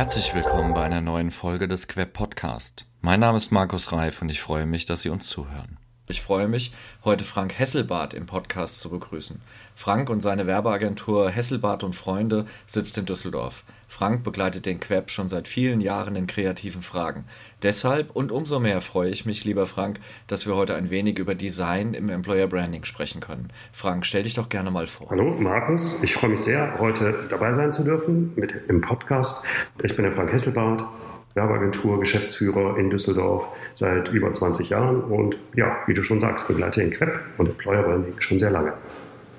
Herzlich willkommen bei einer neuen Folge des Queb Podcast. Mein Name ist Markus Reif und ich freue mich, dass Sie uns zuhören. Ich freue mich, heute Frank Hesselbart im Podcast zu begrüßen. Frank und seine Werbeagentur Hesselbart und Freunde sitzt in Düsseldorf. Frank begleitet den Queb schon seit vielen Jahren in kreativen Fragen. Deshalb und umso mehr freue ich mich, lieber Frank, dass wir heute ein wenig über Design im Employer Branding sprechen können. Frank, stell dich doch gerne mal vor. Hallo Markus, ich freue mich sehr, heute dabei sein zu dürfen mit im Podcast. Ich bin der Frank Hesselbart, Werbeagentur, Geschäftsführer in Düsseldorf seit über 20 Jahren und ja, wie du schon sagst, begleite den Queb und Employer Branding schon sehr lange.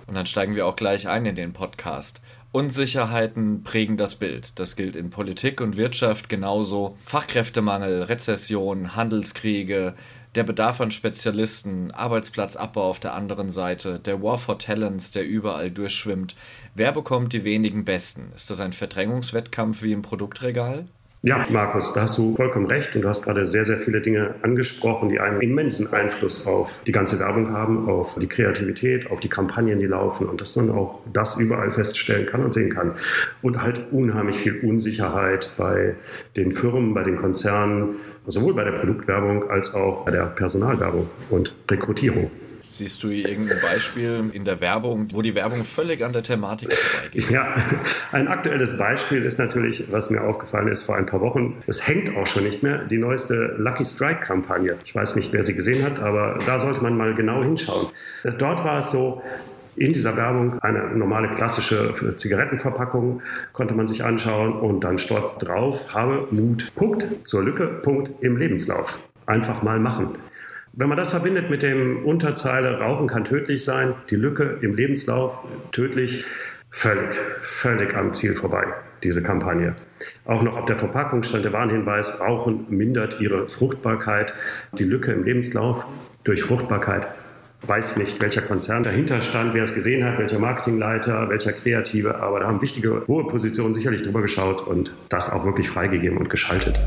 Und dann steigen wir auch gleich ein in den Podcast. Unsicherheiten prägen das Bild. Das gilt in Politik und Wirtschaft genauso. Fachkräftemangel, Rezession, Handelskriege, der Bedarf an Spezialisten, Arbeitsplatzabbau auf der anderen Seite, der War for Talents, der überall durchschwimmt. Wer bekommt die wenigen Besten? Ist das ein Verdrängungswettkampf wie im Produktregal? Ja, Markus, da hast du vollkommen recht und du hast gerade sehr, sehr viele Dinge angesprochen, die einen immensen Einfluss auf die ganze Werbung haben, auf die Kreativität, auf die Kampagnen, die laufen und dass man auch das überall feststellen kann und sehen kann. Und halt unheimlich viel Unsicherheit bei den Firmen, bei den Konzernen, sowohl bei der Produktwerbung als auch bei der Personalwerbung und Rekrutierung. Siehst du irgendein Beispiel in der Werbung, wo die Werbung völlig an der Thematik vorbeigeht? Ja, ein aktuelles Beispiel ist natürlich, was mir aufgefallen ist vor ein paar Wochen. Es hängt auch schon nicht mehr, die neueste Lucky Strike-Kampagne. Ich weiß nicht, wer sie gesehen hat, aber da sollte man mal genau hinschauen. Dort war es so, in dieser Werbung eine normale klassische Zigarettenverpackung konnte man sich anschauen und dann dort drauf, habe Mut, Punkt, zur Lücke, Punkt im Lebenslauf. Einfach mal machen. Wenn man das verbindet mit dem Unterzeile Rauchen kann tödlich sein, die Lücke im Lebenslauf tödlich, völlig, völlig am Ziel vorbei, diese Kampagne. Auch noch auf der Verpackung stand der Warnhinweis, Rauchen mindert ihre Fruchtbarkeit. Die Lücke im Lebenslauf durch Fruchtbarkeit weiß nicht, welcher Konzern dahinter stand, wer es gesehen hat, welcher Marketingleiter, welcher Kreative, aber da haben wichtige hohe Positionen sicherlich drüber geschaut und das auch wirklich freigegeben und geschaltet.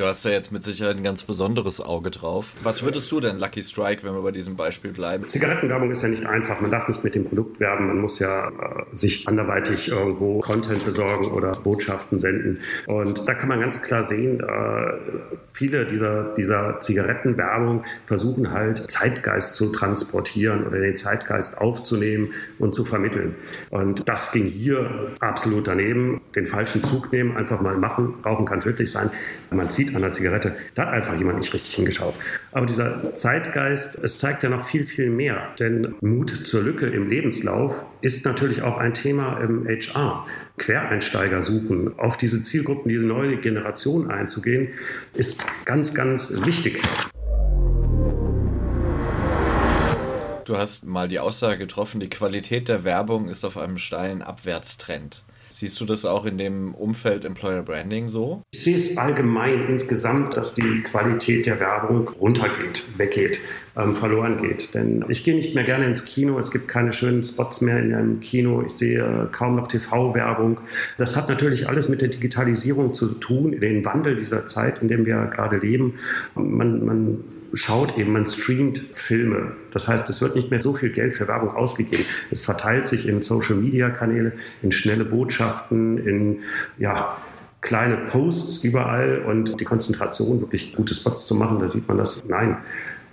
Du hast da jetzt mit Sicherheit ein ganz besonderes Auge drauf. Was würdest du denn, Lucky Strike, wenn wir bei diesem Beispiel bleiben? Zigarettenwerbung ist ja nicht einfach. Man darf nicht mit dem Produkt werben. Man muss ja äh, sich anderweitig irgendwo Content besorgen oder Botschaften senden. Und da kann man ganz klar sehen, äh, viele dieser, dieser Zigarettenwerbung versuchen halt Zeitgeist zu transportieren oder den Zeitgeist aufzunehmen und zu vermitteln. Und das ging hier absolut daneben. Den falschen Zug nehmen, einfach mal machen. Rauchen kann tödlich sein. Man zieht an der Zigarette. Da hat einfach jemand nicht richtig hingeschaut. Aber dieser Zeitgeist, es zeigt ja noch viel, viel mehr. Denn Mut zur Lücke im Lebenslauf ist natürlich auch ein Thema im HR. Quereinsteiger suchen, auf diese Zielgruppen, diese neue Generation einzugehen, ist ganz, ganz wichtig. Du hast mal die Aussage getroffen, die Qualität der Werbung ist auf einem steilen Abwärtstrend. Siehst du das auch in dem Umfeld Employer Branding so? Ich sehe es allgemein insgesamt, dass die Qualität der Werbung runtergeht, weggeht, ähm, verloren geht. Denn ich gehe nicht mehr gerne ins Kino. Es gibt keine schönen Spots mehr in einem Kino. Ich sehe kaum noch TV-Werbung. Das hat natürlich alles mit der Digitalisierung zu tun, den Wandel dieser Zeit, in dem wir gerade leben. Man, man schaut eben, man streamt Filme. Das heißt, es wird nicht mehr so viel Geld für Werbung ausgegeben. Es verteilt sich in Social-Media-Kanäle, in schnelle Botschaften, in ja, kleine Posts überall und die Konzentration, wirklich gute Spots zu machen, da sieht man das. Nein,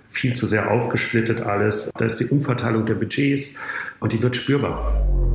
viel zu sehr aufgesplittet alles. Da ist die Umverteilung der Budgets und die wird spürbar.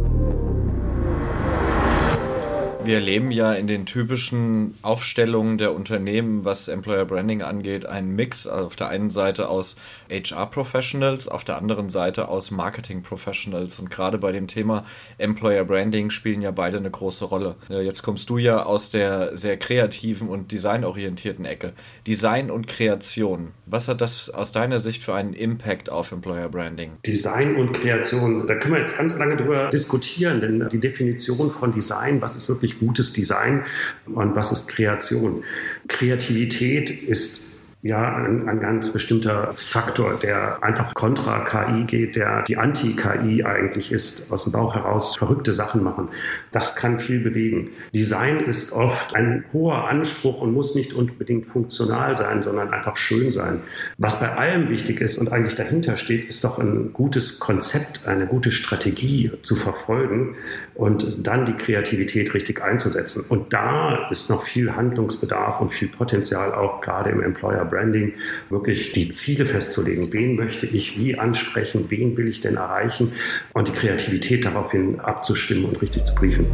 Wir erleben ja in den typischen Aufstellungen der Unternehmen, was Employer Branding angeht, einen Mix auf der einen Seite aus HR Professionals, auf der anderen Seite aus Marketing Professionals. Und gerade bei dem Thema Employer Branding spielen ja beide eine große Rolle. Jetzt kommst du ja aus der sehr kreativen und designorientierten Ecke. Design und Kreation. Was hat das aus deiner Sicht für einen Impact auf Employer Branding? Design und Kreation, da können wir jetzt ganz lange drüber diskutieren, denn die Definition von Design, was ist wirklich gutes Design und was ist Kreation? Kreativität ist ja ein, ein, ganz bestimmter Faktor, der einfach kontra KI geht, der die Anti-KI eigentlich ist, aus dem Bauch heraus verrückte Sachen machen. Das kann viel bewegen. Design ist oft ein hoher Anspruch und muss nicht unbedingt funktional sein, sondern einfach schön sein. Was bei allem wichtig ist und eigentlich dahinter steht, ist doch ein gutes Konzept, eine gute Strategie zu verfolgen und dann die Kreativität richtig einzusetzen. Und da ist noch viel Handlungsbedarf und viel Potenzial auch gerade im Employer Branding, wirklich die Ziele festzulegen. Wen möchte ich wie ansprechen? Wen will ich denn erreichen? Und die Kreativität daraufhin abzustimmen und richtig zu briefen.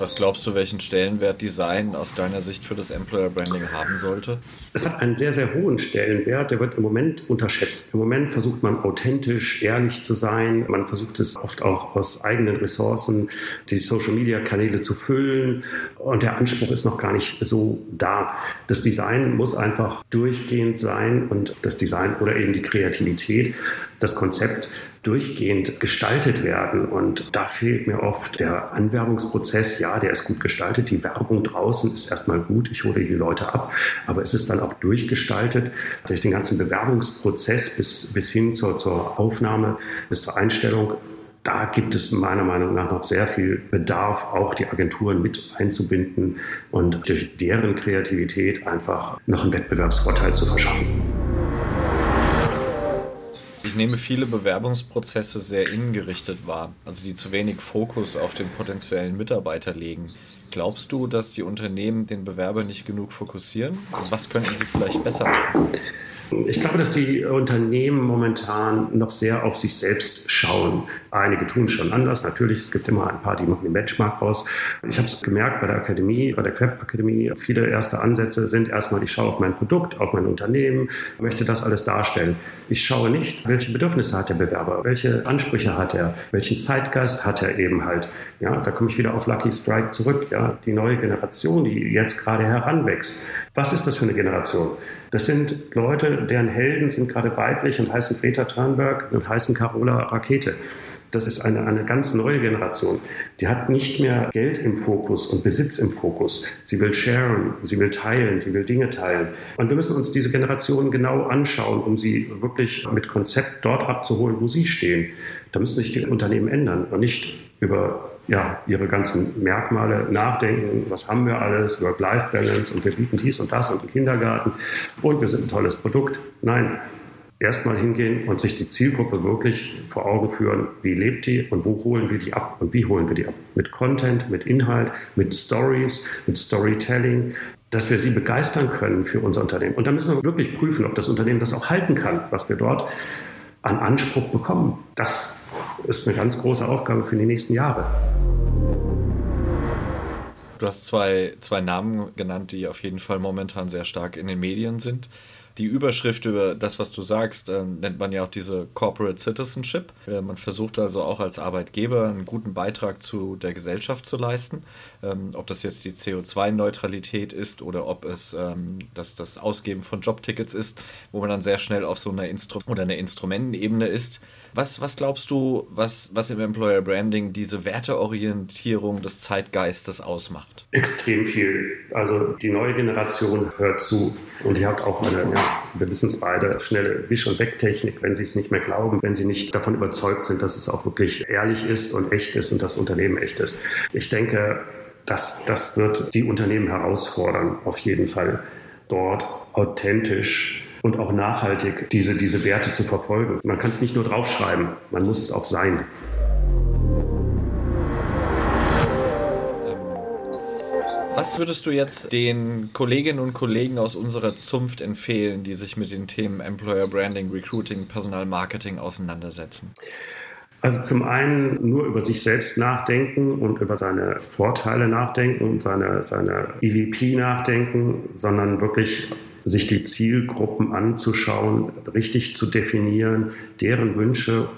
Was glaubst du, welchen Stellenwert Design aus deiner Sicht für das Employer Branding haben sollte? Es hat einen sehr, sehr hohen Stellenwert. Der wird im Moment unterschätzt. Im Moment versucht man authentisch, ehrlich zu sein. Man versucht es oft auch aus eigenen Ressourcen, die Social-Media-Kanäle zu füllen. Und der Anspruch ist noch gar nicht so da. Das Design muss einfach durchgehend sein und das Design oder eben die Kreativität, das Konzept durchgehend gestaltet werden. Und da fehlt mir oft der Anwerbungsprozess. Ja, der ist gut gestaltet. Die Werbung draußen ist erstmal gut. Ich hole die Leute ab. Aber es ist dann auch durchgestaltet durch den ganzen Bewerbungsprozess bis, bis hin zur, zur Aufnahme, bis zur Einstellung da gibt es meiner Meinung nach noch sehr viel Bedarf, auch die Agenturen mit einzubinden und durch deren Kreativität einfach noch einen Wettbewerbsvorteil zu verschaffen. Ich nehme viele Bewerbungsprozesse sehr innengerichtet wahr, also die zu wenig Fokus auf den potenziellen Mitarbeiter legen. Glaubst du, dass die Unternehmen den Bewerber nicht genug fokussieren? Und was könnten sie vielleicht besser machen? Ich glaube, dass die Unternehmen momentan noch sehr auf sich selbst schauen. Einige tun schon anders. Natürlich, es gibt immer ein paar, die machen den Benchmark aus. Ich habe es gemerkt bei der Akademie, bei der Queb Akademie. Viele erste Ansätze sind erstmal, ich schaue auf mein Produkt, auf mein Unternehmen, möchte das alles darstellen. Ich schaue nicht, welche Bedürfnisse hat der Bewerber, welche Ansprüche hat er, welchen Zeitgeist hat er eben halt. Ja, da komme ich wieder auf Lucky Strike zurück. Ja, die neue Generation, die jetzt gerade heranwächst. Was ist das für eine Generation? Das sind Leute, deren Helden sind gerade weiblich und heißen Greta Thunberg und heißen Carola Rakete. Das ist eine, eine ganz neue Generation. Die hat nicht mehr Geld im Fokus und Besitz im Fokus. Sie will sharen, sie will teilen, sie will Dinge teilen. Und wir müssen uns diese Generation genau anschauen, um sie wirklich mit Konzept dort abzuholen, wo sie stehen. Da müssen sich die Unternehmen ändern und nicht über ja, ihre ganzen Merkmale nachdenken. Was haben wir alles? Work-Life-Balance und wir bieten dies und das und den Kindergarten und wir sind ein tolles Produkt. Nein, erstmal hingehen und sich die Zielgruppe wirklich vor Augen führen, wie lebt die und wo holen wir die ab und wie holen wir die ab. Mit Content, mit Inhalt, mit Stories, mit Storytelling, dass wir sie begeistern können für unser Unternehmen. Und da müssen wir wirklich prüfen, ob das Unternehmen das auch halten kann, was wir dort an Anspruch bekommen. Das ist eine ganz große Aufgabe für die nächsten Jahre. Du hast zwei, zwei Namen genannt, die auf jeden Fall momentan sehr stark in den Medien sind die Überschrift über das, was du sagst, äh, nennt man ja auch diese Corporate Citizenship. Äh, man versucht also auch als Arbeitgeber einen guten Beitrag zu der Gesellschaft zu leisten. Ähm, ob das jetzt die CO2-Neutralität ist oder ob es ähm, das, das Ausgeben von Jobtickets ist, wo man dann sehr schnell auf so einer Instru oder einer Instrumentenebene ist. Was, was glaubst du, was, was im Employer Branding diese Werteorientierung des Zeitgeistes ausmacht? Extrem viel. Also die neue Generation hört zu und die hat auch eine, ja, wir wissen es beide, schnelle Wisch- und Wegtechnik, wenn sie es nicht mehr glauben, wenn sie nicht davon überzeugt sind, dass es auch wirklich ehrlich ist und echt ist und das Unternehmen echt ist. Ich denke, das, das wird die Unternehmen herausfordern, auf jeden Fall dort authentisch und auch nachhaltig diese, diese Werte zu verfolgen. Man kann es nicht nur draufschreiben, man muss es auch sein. Was würdest du jetzt den Kolleginnen und Kollegen aus unserer Zunft empfehlen, die sich mit den Themen Employer Branding, Recruiting, Personalmarketing auseinandersetzen? Also zum einen nur über sich selbst nachdenken und über seine Vorteile nachdenken und seine, seine EVP nachdenken, sondern wirklich sich die Zielgruppen anzuschauen, richtig zu definieren, deren Wünsche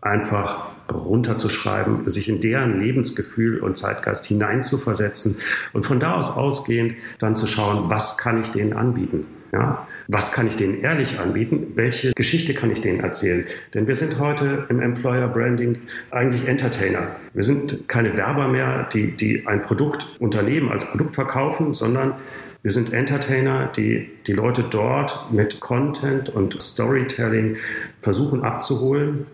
einfach runterzuschreiben, sich in deren Lebensgefühl und Zeitgeist hineinzuversetzen und von da aus ausgehend dann zu schauen, was kann ich denen anbieten. Ja? Was kann ich denen ehrlich anbieten? Welche Geschichte kann ich denen erzählen? Denn wir sind heute im Employer Branding eigentlich Entertainer. Wir sind keine Werber mehr, die, die ein Produkt, Unternehmen als Produkt verkaufen, sondern wir sind Entertainer, die die Leute dort mit Content und Storytelling versuchen abzuholen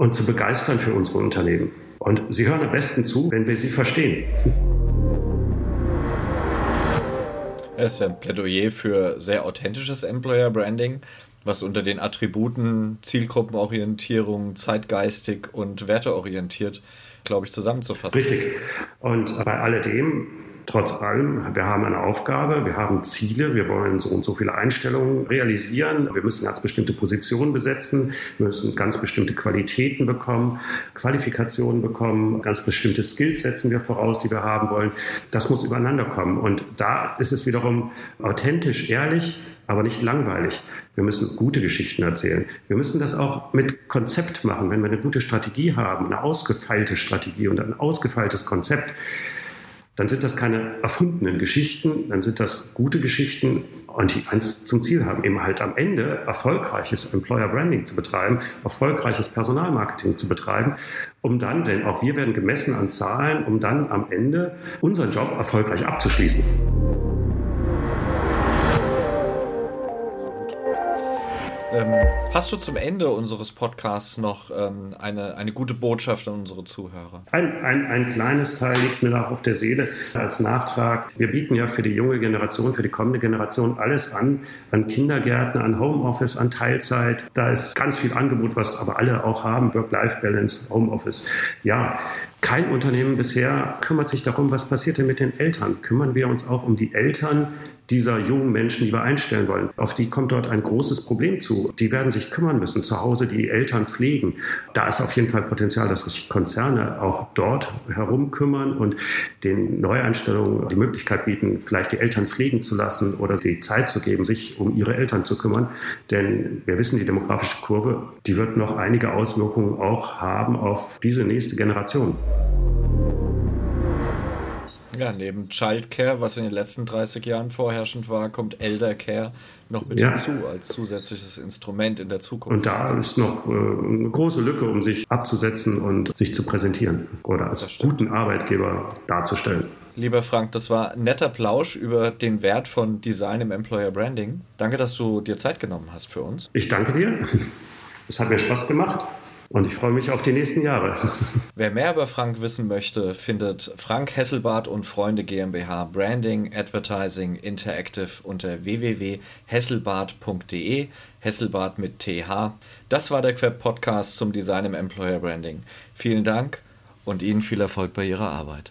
und zu begeistern für unsere Unternehmen. Und sie hören am besten zu, wenn wir sie verstehen. Es ist ja ein Plädoyer für sehr authentisches Employer Branding, was unter den Attributen Zielgruppenorientierung, zeitgeistig und werteorientiert, glaube ich, zusammenzufassen. Richtig. Und bei alledem trotz allem, wir haben eine Aufgabe, wir haben Ziele, wir wollen so und so viele Einstellungen realisieren, wir müssen ganz bestimmte Positionen besetzen, wir müssen ganz bestimmte Qualitäten bekommen, Qualifikationen bekommen, ganz bestimmte Skills setzen wir voraus, die wir haben wollen. Das muss übereinander kommen. Und da ist es wiederum authentisch, ehrlich, aber nicht langweilig. Wir müssen gute Geschichten erzählen. Wir müssen das auch mit Konzept machen. Wenn wir eine gute Strategie haben, eine ausgefeilte Strategie und ein ausgefeiltes Konzept, dann sind das keine erfundenen Geschichten, dann sind das gute Geschichten und die eins zum Ziel haben, eben halt am Ende erfolgreiches Employer Branding zu betreiben, erfolgreiches Personalmarketing zu betreiben, um dann, denn auch wir werden gemessen an Zahlen, um dann am Ende unseren Job erfolgreich abzuschließen. Ähm, hast du zum Ende unseres Podcasts noch ähm, eine, eine gute Botschaft an unsere Zuhörer? Ein, ein, ein kleines Teil liegt mir noch auf der Seele als Nachtrag. Wir bieten ja für die junge Generation, für die kommende Generation alles an, an Kindergärten, an Homeoffice, an Teilzeit. Da ist ganz viel Angebot, was aber alle auch haben, Work-Life-Balance, Homeoffice. Ja, kein Unternehmen bisher kümmert sich darum, was passiert denn mit den Eltern. Kümmern wir uns auch um die Eltern dieser jungen Menschen, die wir einstellen wollen. Auf die kommt dort ein großes Problem zu. Die werden sich kümmern müssen, zu Hause die Eltern pflegen. Da ist auf jeden Fall Potenzial, dass sich Konzerne auch dort herum kümmern und den Neueinstellungen die Möglichkeit bieten, vielleicht die Eltern pflegen zu lassen oder die Zeit zu geben, sich um ihre Eltern zu kümmern. Denn wir wissen, die demografische Kurve, die wird noch einige Auswirkungen auch haben auf diese nächste Generation. Ja, neben Childcare, was in den letzten 30 Jahren vorherrschend war, kommt Eldercare noch mit Ja. hinzu als zusätzliches Instrument in der Zukunft. Und da ist noch äh, eine große Lücke, um sich abzusetzen und sich zu präsentieren oder als guten Arbeitgeber darzustellen. Lieber Frank, das war ein netter Plausch über den Wert von Design im Employer Branding. Danke, dass du dir Zeit genommen hast für uns. Ich danke dir. Es hat mir Spaß gemacht und ich freue mich auf die nächsten Jahre. Wer mehr über Frank wissen möchte, findet Frank Hesselbart und Freunde GmbH Branding, Advertising, Interactive unter www.hesselbart.de, Hesselbart mit TH. Das war der Queb Podcast zum Design im Employer Branding. Vielen Dank und Ihnen viel Erfolg bei Ihrer Arbeit.